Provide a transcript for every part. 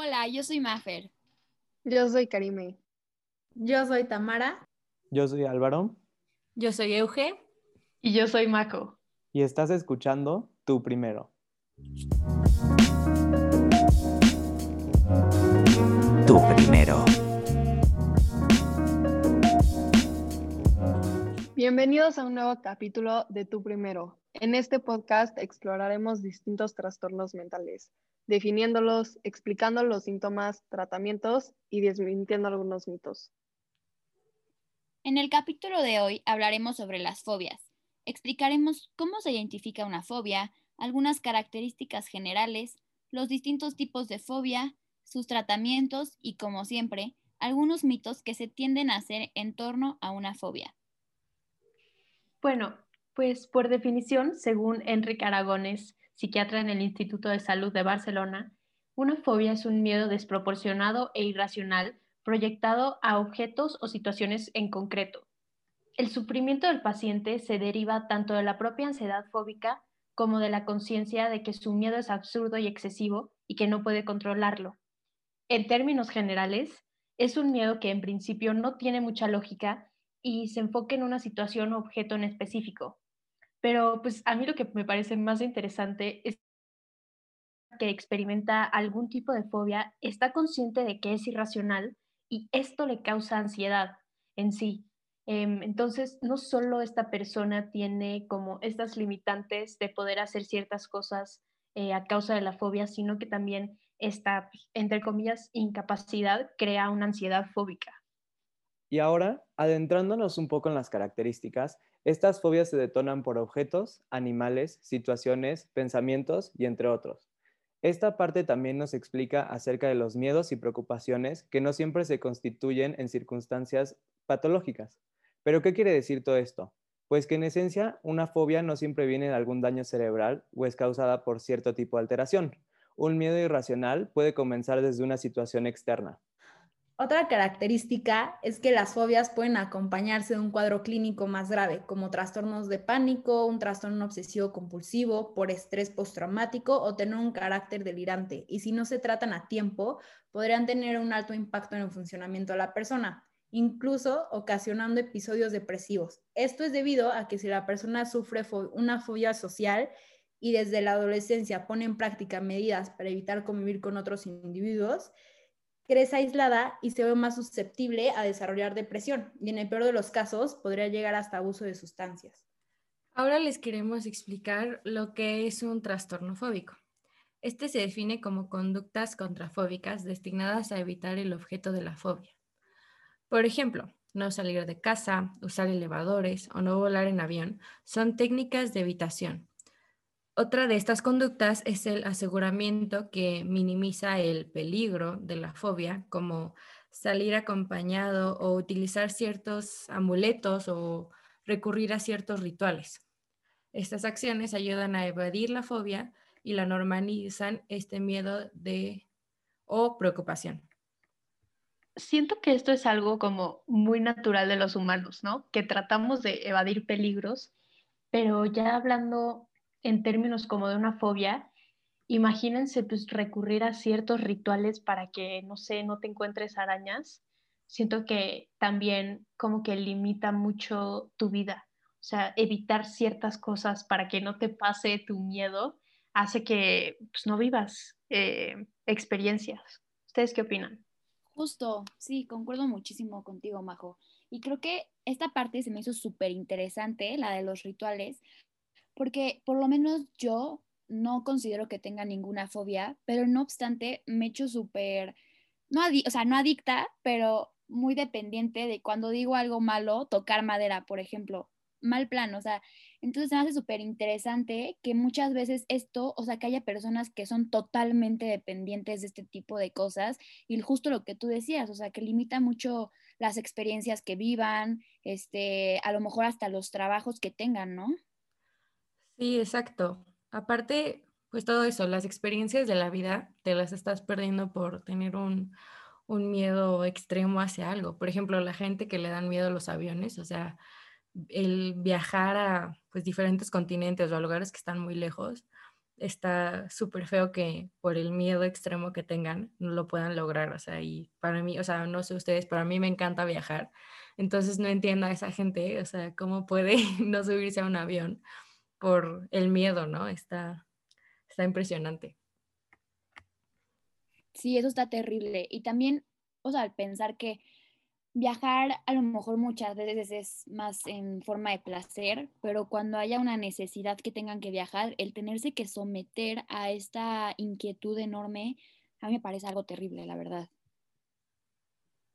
Hola, yo soy Mafer. Yo soy Karime. Yo soy Tamara. Yo soy Álvaro. Yo soy Euge. Y yo soy Mako. Y estás escuchando Tú Primero. Tú Primero. Bienvenidos a un nuevo capítulo de Tu Primero. En este podcast exploraremos distintos trastornos mentales, definiéndolos, explicando los síntomas, tratamientos y desmintiendo algunos mitos. En el capítulo de hoy hablaremos sobre las fobias. Explicaremos cómo se identifica una fobia, algunas características generales, los distintos tipos de fobia, sus tratamientos y, como siempre, algunos mitos que se tienden a hacer en torno a una fobia. Bueno, pues por definición, según Enrique Aragones, psiquiatra en el Instituto de Salud de Barcelona, una fobia es un miedo desproporcionado e irracional proyectado a objetos o situaciones en concreto. El sufrimiento del paciente se deriva tanto de la propia ansiedad fóbica como de la conciencia de que su miedo es absurdo y excesivo y que no puede controlarlo. En términos generales, es un miedo que en principio no tiene mucha lógica y se enfoca en una situación o objeto en específico, pero pues a mí lo que me parece más interesante es que experimenta algún tipo de fobia está consciente de que es irracional y esto le causa ansiedad en sí. Em, entonces, no solo esta persona tiene como estas limitantes de poder hacer ciertas cosas eh, a causa de la fobia, sino que también esta, pues, entre comillas, incapacidad crea una ansiedad fóbica. Y ahora, adentrándonos un poco en las características, estas fobias se detonan por objetos, animales, situaciones, pensamientos y entre otros. Esta parte también nos explica acerca de los miedos y preocupaciones que no siempre se constituyen en circunstancias patológicas. ¿Pero qué quiere decir todo esto? Pues que en esencia una fobia no siempre viene de algún daño cerebral o es causada por cierto tipo de alteración. Un miedo irracional puede comenzar desde una situación externa, otra característica es que las fobias pueden acompañarse de un cuadro clínico más grave, como trastornos de pánico, un trastorno obsesivo compulsivo por estrés postraumático o tener un carácter delirante. Y si no se tratan a tiempo, podrían tener un alto impacto en el funcionamiento de la persona, incluso ocasionando episodios depresivos. Esto es debido a que si la persona sufre una fobia social y desde la adolescencia pone en práctica medidas para evitar convivir con otros individuos, crece aislada y se ve más susceptible a desarrollar depresión y en el peor de los casos podría llegar hasta abuso de sustancias. Ahora les queremos explicar lo que es un trastorno fóbico. Este se define como conductas contrafóbicas destinadas a evitar el objeto de la fobia. Por ejemplo, no salir de casa, usar elevadores o no volar en avión son técnicas de evitación otra de estas conductas es el aseguramiento que minimiza el peligro de la fobia, como salir acompañado o utilizar ciertos amuletos o recurrir a ciertos rituales. Estas acciones ayudan a evadir la fobia y la normalizan este miedo de o preocupación. Siento que esto es algo como muy natural de los humanos, ¿no? Que tratamos de evadir peligros, pero ya hablando en términos como de una fobia, imagínense pues recurrir a ciertos rituales para que, no sé, no te encuentres arañas. Siento que también como que limita mucho tu vida. O sea, evitar ciertas cosas para que no te pase tu miedo hace que pues, no vivas eh, experiencias. ¿Ustedes qué opinan? Justo, sí, concuerdo muchísimo contigo, Majo. Y creo que esta parte se me hizo súper interesante, la de los rituales, porque por lo menos yo no considero que tenga ninguna fobia, pero no obstante me echo súper, no o sea, no adicta, pero muy dependiente de cuando digo algo malo, tocar madera, por ejemplo, mal plan, o sea, entonces me hace súper interesante que muchas veces esto, o sea, que haya personas que son totalmente dependientes de este tipo de cosas y justo lo que tú decías, o sea, que limita mucho las experiencias que vivan, este, a lo mejor hasta los trabajos que tengan, ¿no? Sí, exacto. Aparte, pues todo eso, las experiencias de la vida te las estás perdiendo por tener un, miedo extremo hacia algo. Por ejemplo, la gente que le dan miedo a los aviones, o sea, el viajar a pues, diferentes continentes o a lugares que están muy lejos, está súper feo que por el miedo extremo que tengan no lo puedan lograr. O sea, y para mí, o sea, no sé ustedes, para mí me encanta viajar. Entonces no entiendo a esa gente, o sea, cómo puede no subirse a un avión por el miedo, ¿no? Está, está impresionante. Sí, eso está terrible. Y también, o sea, al pensar que viajar a lo mejor muchas veces es más en forma de placer, pero cuando haya una necesidad que tengan que viajar, el tenerse que someter a esta inquietud enorme, a mí me parece algo terrible, la verdad.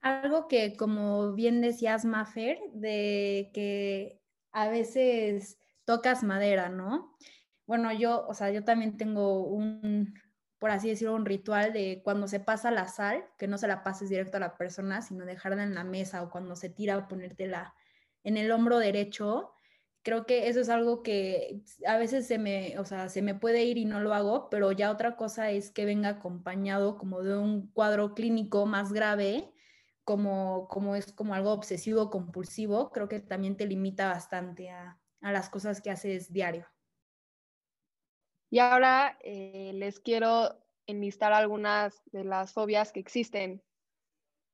Algo que, como bien decías, Mafer, de que a veces tocas madera, ¿no? Bueno, yo, o sea, yo también tengo un, por así decirlo, un ritual de cuando se pasa la sal, que no se la pases directo a la persona, sino dejarla en la mesa o cuando se tira, ponértela en el hombro derecho. Creo que eso es algo que a veces se me, o sea, se me puede ir y no lo hago, pero ya otra cosa es que venga acompañado como de un cuadro clínico más grave, como, como es como algo obsesivo compulsivo, creo que también te limita bastante a, a las cosas que haces diario. Y ahora eh, les quiero enlistar algunas de las fobias que existen.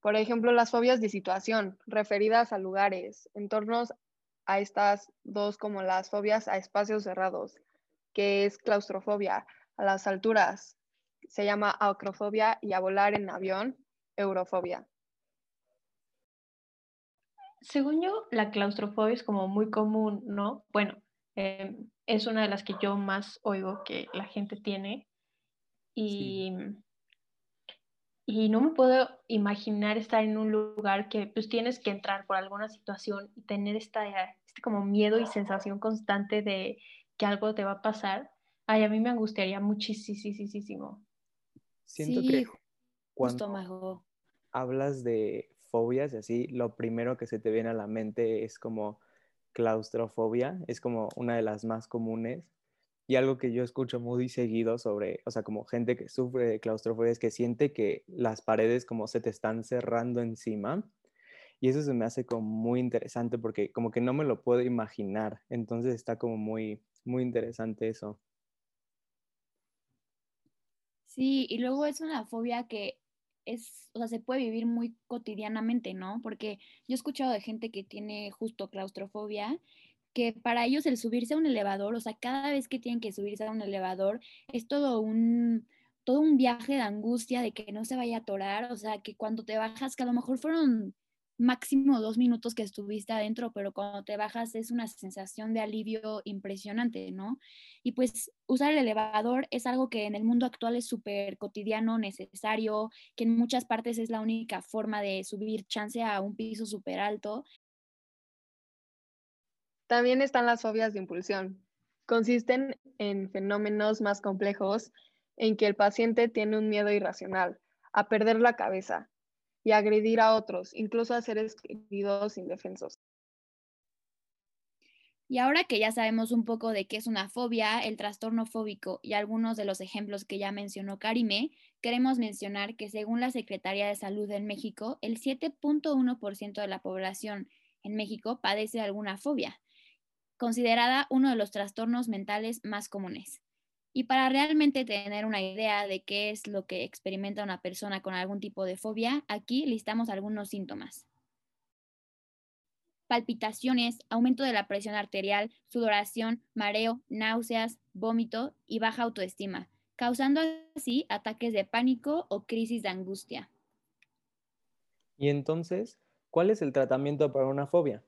Por ejemplo, las fobias de situación, referidas a lugares, entornos a estas dos como las fobias a espacios cerrados, que es claustrofobia, a las alturas, se llama acrofobia y a volar en avión, eurofobia. Según yo, la claustrofobia es como muy común, ¿no? Bueno, em, es una de las que yo más oigo que la gente tiene. Y, y no me puedo imaginar estar en un lugar que pues tienes que entrar por alguna situación y tener esta, este como miedo y sensación constante de que algo te va a pasar. Ay, a mí me angustiaría muchísimo. Siento que cuando hablas de fobias y así, lo primero que se te viene a la mente es como claustrofobia, es como una de las más comunes. Y algo que yo escucho muy seguido sobre, o sea, como gente que sufre de claustrofobia es que siente que las paredes como se te están cerrando encima. Y eso se me hace como muy interesante porque como que no me lo puedo imaginar. Entonces está como muy, muy interesante eso. Sí, y luego es una fobia que es, o sea, se puede vivir muy cotidianamente, ¿no? Porque yo he escuchado de gente que tiene justo claustrofobia, que para ellos el subirse a un elevador, o sea, cada vez que tienen que subirse a un elevador, es todo un, todo un viaje de angustia de que no se vaya a atorar, o sea, que cuando te bajas, que a lo mejor fueron máximo dos minutos que estuviste adentro, pero cuando te bajas es una sensación de alivio impresionante, ¿no? Y pues usar el elevador es algo que en el mundo actual es súper cotidiano, necesario, que en muchas partes es la única forma de subir chance a un piso súper alto. También están las fobias de impulsión. Consisten en fenómenos más complejos en que el paciente tiene un miedo irracional a perder la cabeza, y agredir a otros, incluso a seres queridos indefensos. Y ahora que ya sabemos un poco de qué es una fobia, el trastorno fóbico y algunos de los ejemplos que ya mencionó Karime, queremos mencionar que según la Secretaría de Salud en México, el 7.1% de la población en México padece alguna fobia, considerada uno de los trastornos mentales más comunes. Y para realmente tener una idea de qué es lo que experimenta una persona con algún tipo de fobia, aquí listamos algunos síntomas. Palpitaciones, aumento de la presión arterial, sudoración, mareo, náuseas, vómito y baja autoestima, causando así ataques de pánico o crisis de angustia. Y entonces, ¿cuál es el tratamiento para una fobia?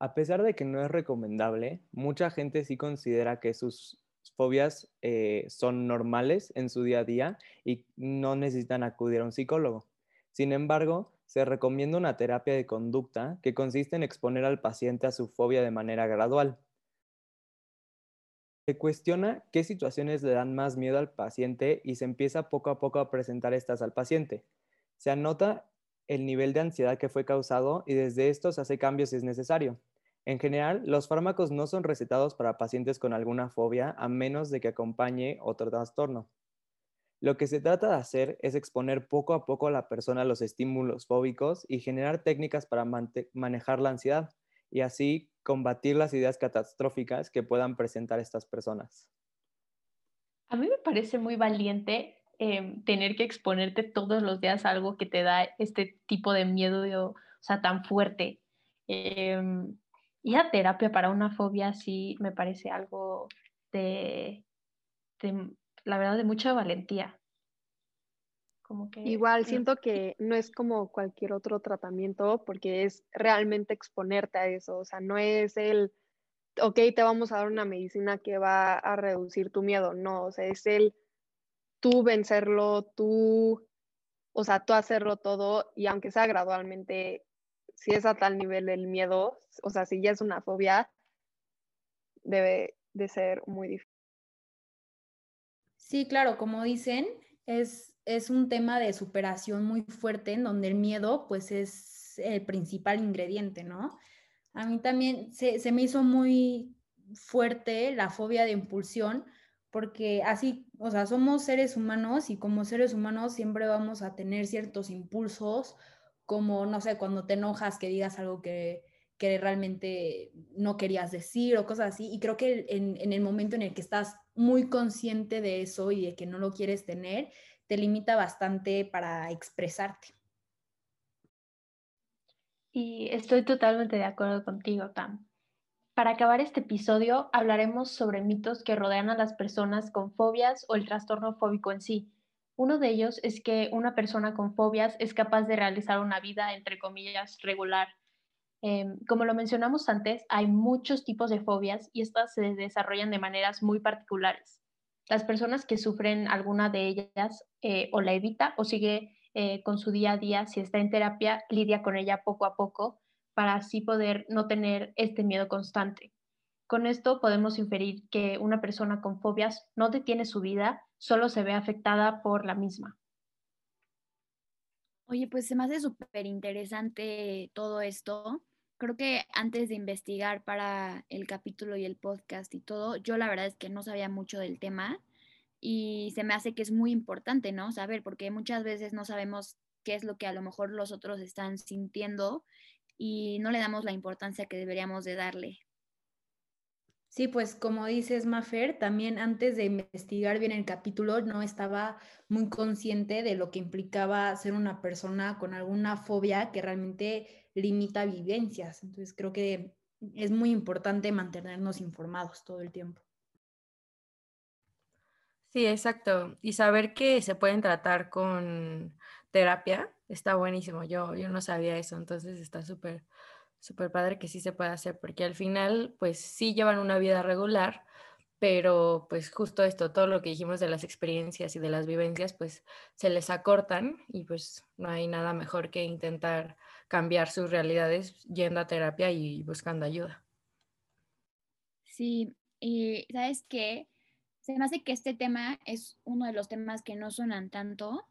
A pesar de que no es recomendable, mucha gente sí considera que sus fobias eh, son normales en su día a día y no necesitan acudir a un psicólogo. Sin embargo, se recomienda una terapia de conducta que consiste en exponer al paciente a su fobia de manera gradual. Se cuestiona qué situaciones le dan más miedo al paciente y se empieza poco a poco a presentar estas al paciente. Se anota el nivel de ansiedad que fue causado y desde esto se hace cambios si es necesario. En general, los fármacos no son recetados para pacientes con alguna fobia a menos de que acompañe otro trastorno. Lo que se trata de hacer es exponer poco a poco a la persona a los estímulos fóbicos y generar técnicas para manejar la ansiedad y así combatir las ideas catastróficas que puedan presentar estas personas. A mí me parece muy valiente em, tener que exponerte todos los días a algo que te da este tipo de miedo, o tan fuerte. Em, ir a terapia para una fobia sí me parece algo de, la verdad, de mucha valentía. Como que, Igual siento que no es como cualquier otro tratamiento porque es realmente exponerte a eso, o sea, no es el, ok, te vamos a dar una medicina que va a reducir tu miedo, no, o sea, es el tú vencerlo, tú, o sea, tú hacerlo todo y aunque sea gradualmente, si es a tal nivel el miedo, o sea, si ya es una fobia, debe de ser muy difícil. Sí, claro, como dicen, es, es un tema de superación muy fuerte en donde el miedo pues es el principal ingrediente, ¿no? A mí también se, se me hizo muy fuerte la fobia de impulsión porque así, o sea, somos seres humanos y como seres humanos siempre vamos a tener ciertos impulsos, como, no sé, cuando te enojas que digas algo que, que realmente no querías decir o cosas así. Y creo que en, en, el momento en el que estás muy consciente de eso y de que no lo quieres tener, te limita bastante para expresarte. Y estoy totalmente de acuerdo contigo, Tam. Para acabar este episodio, hablaremos sobre mitos que rodean a las personas con fobias o el trastorno fóbico en sí. Uno de ellos es que una persona con fobias es capaz de realizar una vida, entre comillas, regular. Em, como lo mencionamos antes, hay muchos tipos de fobias y estas se desarrollan de maneras muy particulares. Las personas que sufren alguna de ellas eh, o la evita o sigue eh, con su día a día, si está en terapia, lidia con ella poco a poco para así poder no tener este miedo constante. Con esto podemos inferir que una persona con fobias no detiene su vida, solo se ve afectada por la misma. Oye, pues se me hace súper interesante todo esto. Creo que antes de investigar para el capítulo y el podcast y todo, yo la verdad es que no sabía mucho del tema y se me hace que es muy importante, ¿no? Saber, porque muchas veces no sabemos qué es lo que a lo mejor los otros están sintiendo y no le damos la importancia que deberíamos de darle. Sí, pues como dices, Mafer, también antes de investigar bien el capítulo no estaba muy consciente de lo que implicaba ser una persona con alguna fobia que realmente limita vivencias. Entonces creo que es muy importante mantenernos informados todo el tiempo. Sí, exacto. Y saber que se pueden tratar con terapia está buenísimo. Yo, yo no sabía eso, entonces está súper, súper padre que sí se pueda hacer, porque al final, pues sí llevan una vida regular, pero pues justo esto, todo lo que dijimos de las experiencias y de las vivencias, pues se les acortan y pues no hay nada mejor que intentar cambiar sus realidades yendo a terapia y buscando ayuda. Sí, y sabes qué, se me hace que este tema es uno de los temas que no suenan tanto,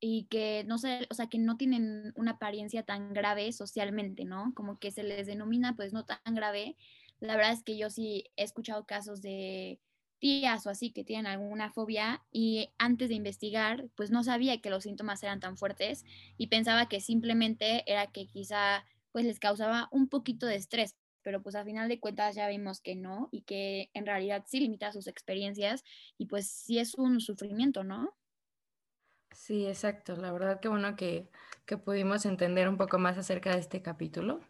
y que no sé, o sea, que no tienen una apariencia tan grave socialmente, ¿no? Como que se les denomina pues no tan grave. La verdad es que yo sí he escuchado casos de tías o así que tienen alguna fobia y antes de investigar pues no sabía que los síntomas eran tan fuertes y pensaba que simplemente era que quizá pues les causaba un poquito de estrés, pero pues a final de cuentas ya vimos que no y que en realidad sí limita sus experiencias y pues sí es un sufrimiento, ¿no? Sí, exacto. La verdad que bueno que, que pudimos entender un poco más acerca de este capítulo.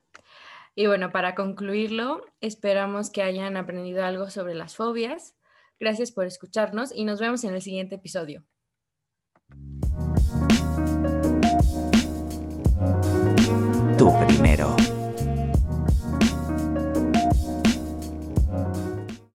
Y bueno, para concluirlo, esperamos que hayan aprendido algo sobre las fobias. Gracias por escucharnos y nos vemos en el siguiente episodio. Tu primero.